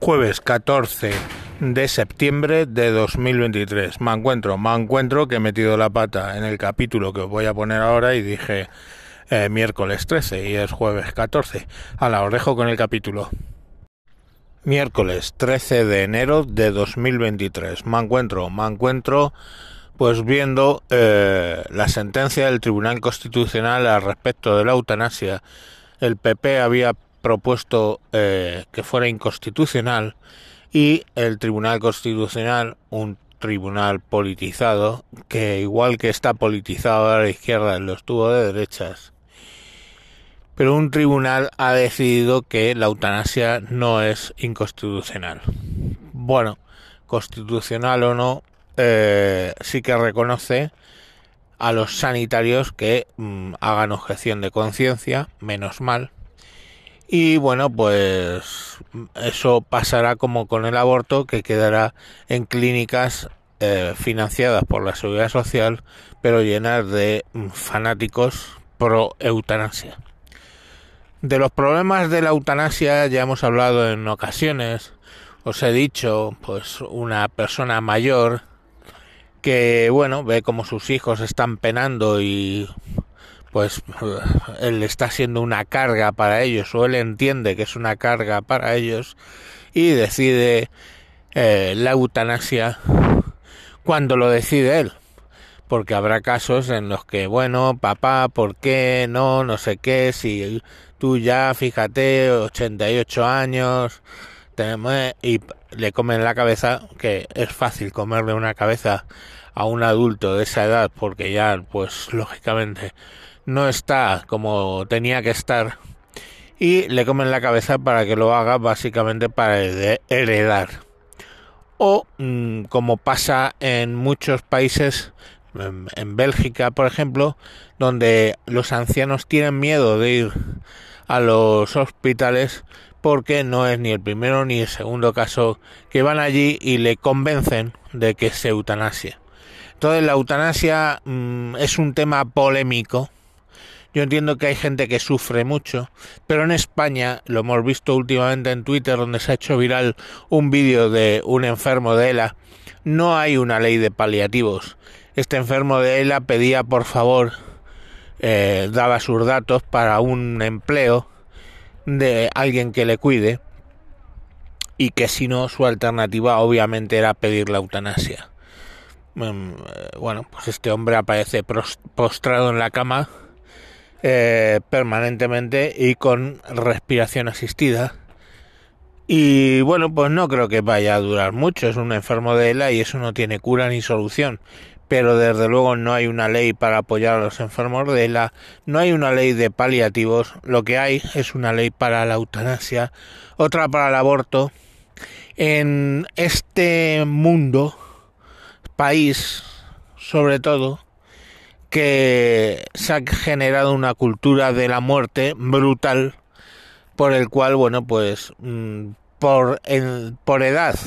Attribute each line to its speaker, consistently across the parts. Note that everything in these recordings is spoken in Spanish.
Speaker 1: jueves 14 de septiembre de 2023. Me encuentro, me encuentro que he metido la pata en el capítulo que os voy a poner ahora y dije eh, miércoles 13 y es jueves 14. A la orejo con el capítulo. Miércoles 13 de enero de 2023. Me encuentro, me encuentro pues viendo eh, la sentencia del Tribunal Constitucional al respecto de la eutanasia. El PP había propuesto eh, que fuera inconstitucional y el Tribunal Constitucional, un tribunal politizado, que igual que está politizado a la izquierda, lo estuvo de derechas, pero un tribunal ha decidido que la eutanasia no es inconstitucional. Bueno, constitucional o no, eh, sí que reconoce a los sanitarios que mm, hagan objeción de conciencia, menos mal, y bueno, pues eso pasará como con el aborto, que quedará en clínicas eh, financiadas por la Seguridad Social, pero llenas de mm, fanáticos pro eutanasia. De los problemas de la eutanasia ya hemos hablado en ocasiones. Os he dicho, pues una persona mayor que, bueno, ve como sus hijos están penando y pues él está siendo una carga para ellos o él entiende que es una carga para ellos y decide eh, la eutanasia cuando lo decide él. Porque habrá casos en los que, bueno, papá, ¿por qué no? No sé qué, si tú ya, fíjate, 88 años, y le comen la cabeza, que es fácil comerle una cabeza a un adulto de esa edad, porque ya, pues, lógicamente, no está como tenía que estar y le comen la cabeza para que lo haga básicamente para heredar. O mm, como pasa en muchos países, en, Bélgica por ejemplo, donde los ancianos tienen miedo de ir a los hospitales porque no es ni el primero ni el segundo caso que van allí y le convencen de que se eutanasia. Entonces la eutanasia mm, es un tema polémico yo entiendo que hay gente que sufre mucho, pero en España, lo hemos visto últimamente en Twitter, donde se ha hecho viral un vídeo de un enfermo de ELA, no hay una ley de paliativos. Este enfermo de ELA pedía, por favor, eh, daba sus datos para un empleo de alguien que le cuide y que si no, su alternativa obviamente era pedir la eutanasia. Mm, eh, bueno, pues este hombre aparece postrado en la cama eh, permanentemente y con respiración asistida. Y bueno, pues no creo que vaya a durar mucho. Es un enfermo de ELA y eso no tiene cura ni solución. Pero desde luego no hay una ley para apoyar a los enfermos de ELA, no hay una ley de paliativos, lo que hay es una ley para la eutanasia, otra para el aborto. En este mundo, país sobre todo, que se ha generado una cultura de la muerte brutal por el cual, bueno, pues mm, por, por edad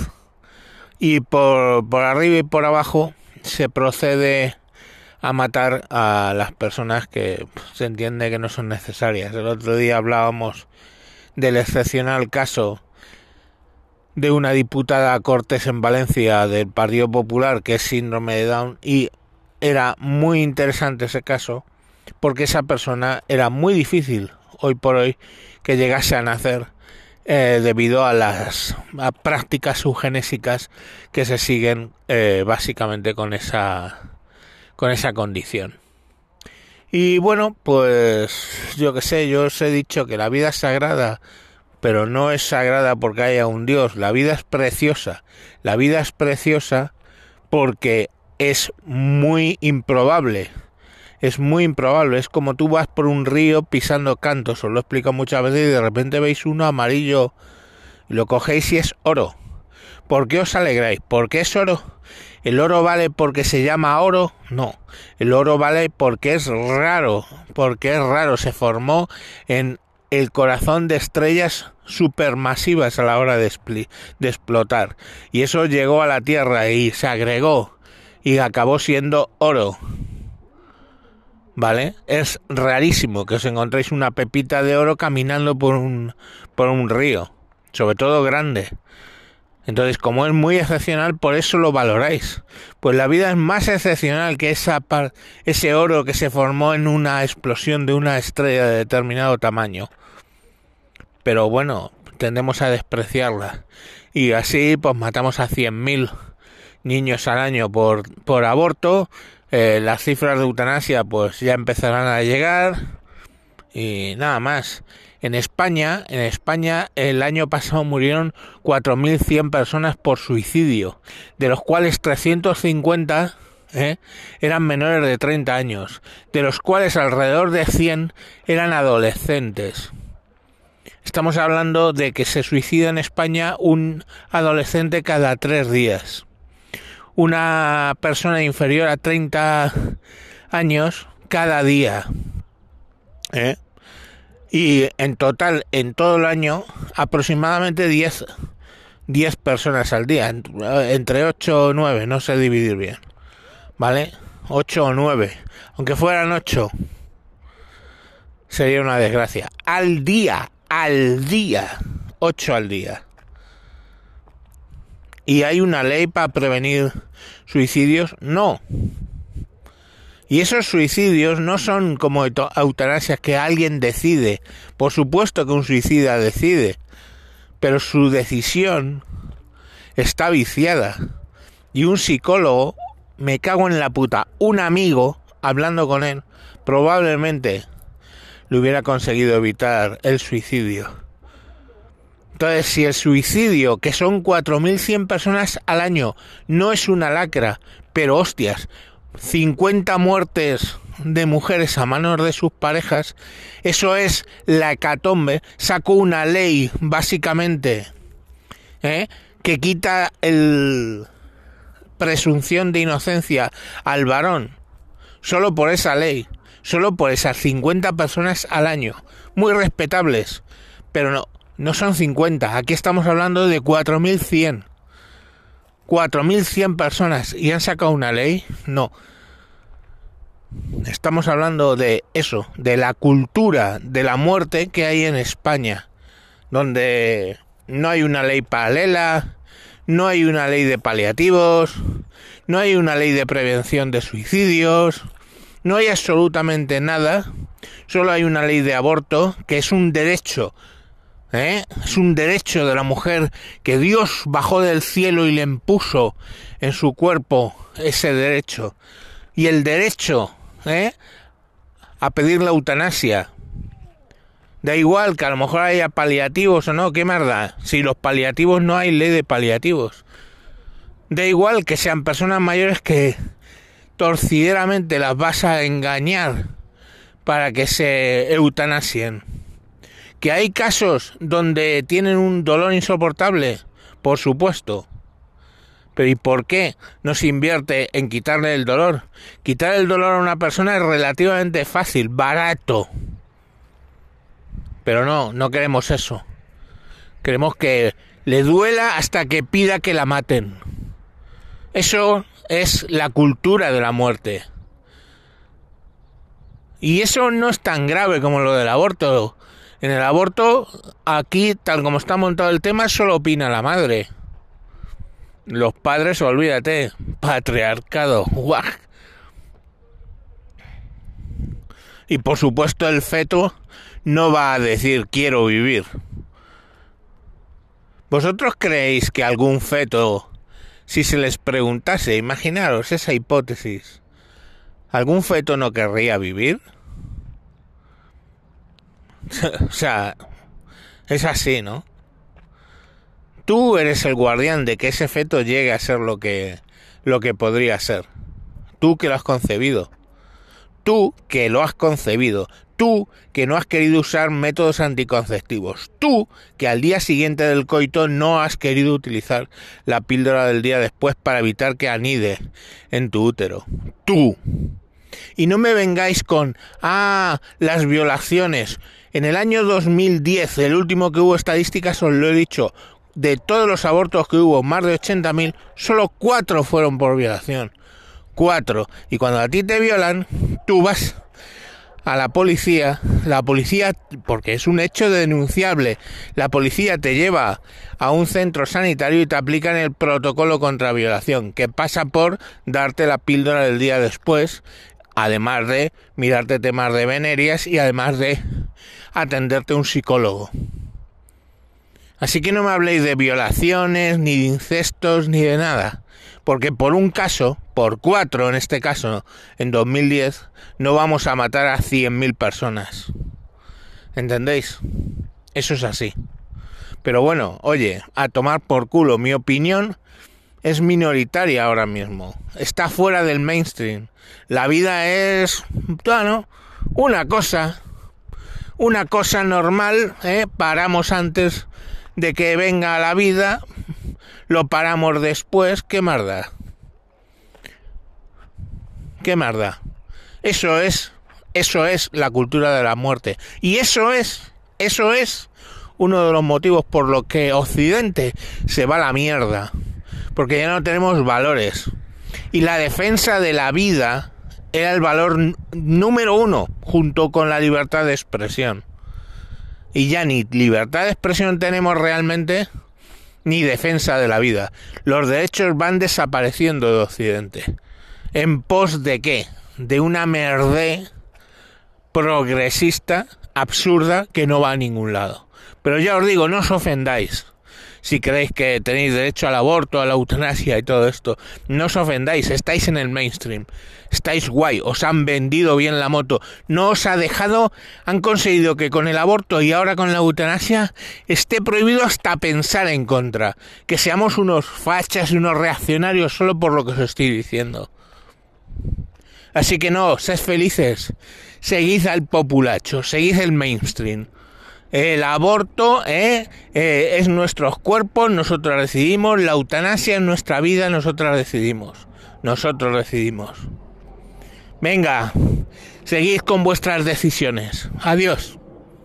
Speaker 1: y por, por arriba y por abajo se procede a matar a las personas que se entiende que no son necesarias. El otro día hablábamos del excepcional caso de una diputada Cortés en Valencia del Partido Popular que es síndrome de Down y era muy interesante ese caso porque esa persona era muy difícil hoy por hoy que llegase a nacer eh, debido a las prácticas eugenésicas que se siguen eh, básicamente con esa con esa condición. Y bueno, pues yo que sé, yo os he dicho que la vida es sagrada, pero no es sagrada porque haya un Dios, la vida es preciosa. La vida es preciosa porque es muy improbable. Es muy improbable. Es como tú vas por un río pisando cantos. Os lo explico muchas veces y de repente veis uno amarillo lo cogéis y es oro. ¿Por qué os alegráis? ¿Por qué es oro? ¿El oro vale porque se llama oro? No. El oro vale porque es raro. Porque es raro. Se formó en el corazón de estrellas supermasivas a la hora de explotar. Y eso llegó a la Tierra y se agregó y acabó siendo oro. ¿Vale? Es rarísimo que os encontréis una pepita de oro caminando por un, por un río. sobre todo grande. Entonces, como es muy excepcional, por eso lo valoráis. Pues la vida es más excepcional que esa ese oro que se formó en una explosión de una estrella de determinado tamaño. Pero bueno, tendemos a despreciarla. Y así, pues matamos a 100.000 niños al año por, por aborto. Eh, las cifras de eutanasia, pues ya empezarán a llegar. Y nada más. En España, en España el año pasado murieron 4.100 personas por suicidio, de los cuales 350 ¿eh? eran menores de 30 años, de los cuales alrededor de 100 eran adolescentes. Estamos hablando de que se suicida en España un adolescente cada tres días. Una persona inferior a 30 años cada día. ¿eh? y en total en todo el año aproximadamente 10 10 personas al día entre 8 o 9 no sé dividir bien vale 8 o 9 aunque fueran 8 sería una desgracia al día al día 8 al día y hay una ley para prevenir suicidios no y esos suicidios no son como eutanasias que alguien decide. Por supuesto que un suicida decide, pero su decisión está viciada. Y un psicólogo, me cago en la puta, un amigo, hablando con él, probablemente le hubiera conseguido evitar el suicidio. Entonces, si el suicidio, que son 4.100 personas al año, no es una lacra, pero hostias, 50 muertes de mujeres a manos de sus parejas, eso es la hecatombe, sacó una ley básicamente ¿eh? que quita el presunción de inocencia al varón, solo por esa ley, solo por esas 50 personas al año, muy respetables, pero no, no son 50, aquí estamos hablando de 4100. 4.100 personas y han sacado una ley, no. Estamos hablando de eso, de la cultura de la muerte que hay en España, donde no hay una ley paralela, no hay una ley de paliativos, no hay una ley de prevención de suicidios, no hay absolutamente nada, solo hay una ley de aborto que es un derecho ¿Eh? Es un derecho de la mujer que Dios bajó del cielo y le impuso en su cuerpo ese derecho. Y el derecho ¿eh? a pedir la eutanasia. Da igual que a lo mejor haya paliativos o no, qué más Si los paliativos no hay ley de paliativos. Da igual que sean personas mayores que torcideramente las vas a engañar para que se eutanasien ¿Que hay casos donde tienen un dolor insoportable? Por supuesto. Pero ¿y por qué no se invierte en quitarle el dolor? Quitar el dolor a una persona es relativamente fácil, barato. Pero no, no queremos eso. Queremos que le duela hasta que pida que la maten. Eso es la cultura de la muerte. Y eso no es tan grave como lo del aborto. En el aborto, aquí, tal como está montado el tema, solo opina la madre. Los padres, olvídate, patriarcado. Y por supuesto el feto no va a decir quiero vivir. ¿Vosotros creéis que algún feto, si se les preguntase, imaginaros esa hipótesis, algún feto no querría vivir? o sea, es así, ¿no? Tú eres el guardián de que ese feto llegue a ser lo que, lo que podría ser. Tú que lo has concebido. Tú que lo has concebido. Tú que no has querido usar métodos anticonceptivos. Tú que al día siguiente del coito no has querido utilizar la píldora del día después para evitar que anide en tu útero. Tú. Y no me vengáis con, ah, las violaciones. En el año 2010, el último que hubo estadísticas, os lo he dicho, de todos los abortos que hubo, más de 80.000, solo cuatro fueron por violación. Cuatro. Y cuando a ti te violan, tú vas a la policía, la policía, porque es un hecho denunciable, la policía te lleva a un centro sanitario y te aplican el protocolo contra violación, que pasa por darte la píldora del día después, además de mirarte temas de venerias y además de atenderte un psicólogo. Así que no me habléis de violaciones, ni de incestos, ni de nada. Porque por un caso, por cuatro en este caso, en 2010, no vamos a matar a 100.000 personas. ¿Entendéis? Eso es así. Pero bueno, oye, a tomar por culo, mi opinión es minoritaria ahora mismo. Está fuera del mainstream. La vida es, bueno, una cosa. Una cosa normal, ¿eh? Paramos antes de que venga la vida, lo paramos después, ¿qué más da? ¿Qué más da? Eso es, eso es la cultura de la muerte. Y eso es, eso es uno de los motivos por los que Occidente se va a la mierda. Porque ya no tenemos valores. Y la defensa de la vida era el valor número uno, junto con la libertad de expresión y ya ni libertad de expresión tenemos realmente ni defensa de la vida. Los derechos van desapareciendo de Occidente. ¿En pos de qué? De una merde progresista, absurda, que no va a ningún lado. Pero ya os digo, no os ofendáis si creéis que tenéis derecho al aborto, a la eutanasia y todo esto. No os ofendáis, estáis en el mainstream. Estáis guay, os han vendido bien la moto. No os ha dejado, han conseguido que con el aborto y ahora con la eutanasia esté prohibido hasta pensar en contra. Que seamos unos fachas y unos reaccionarios solo por lo que os estoy diciendo. Así que no, sed felices. Seguid al populacho, seguid el mainstream. El aborto ¿eh? Eh, es nuestros cuerpos, nosotros decidimos. La eutanasia es nuestra vida, nosotros decidimos. Nosotros decidimos. Venga, seguid con vuestras decisiones. Adiós.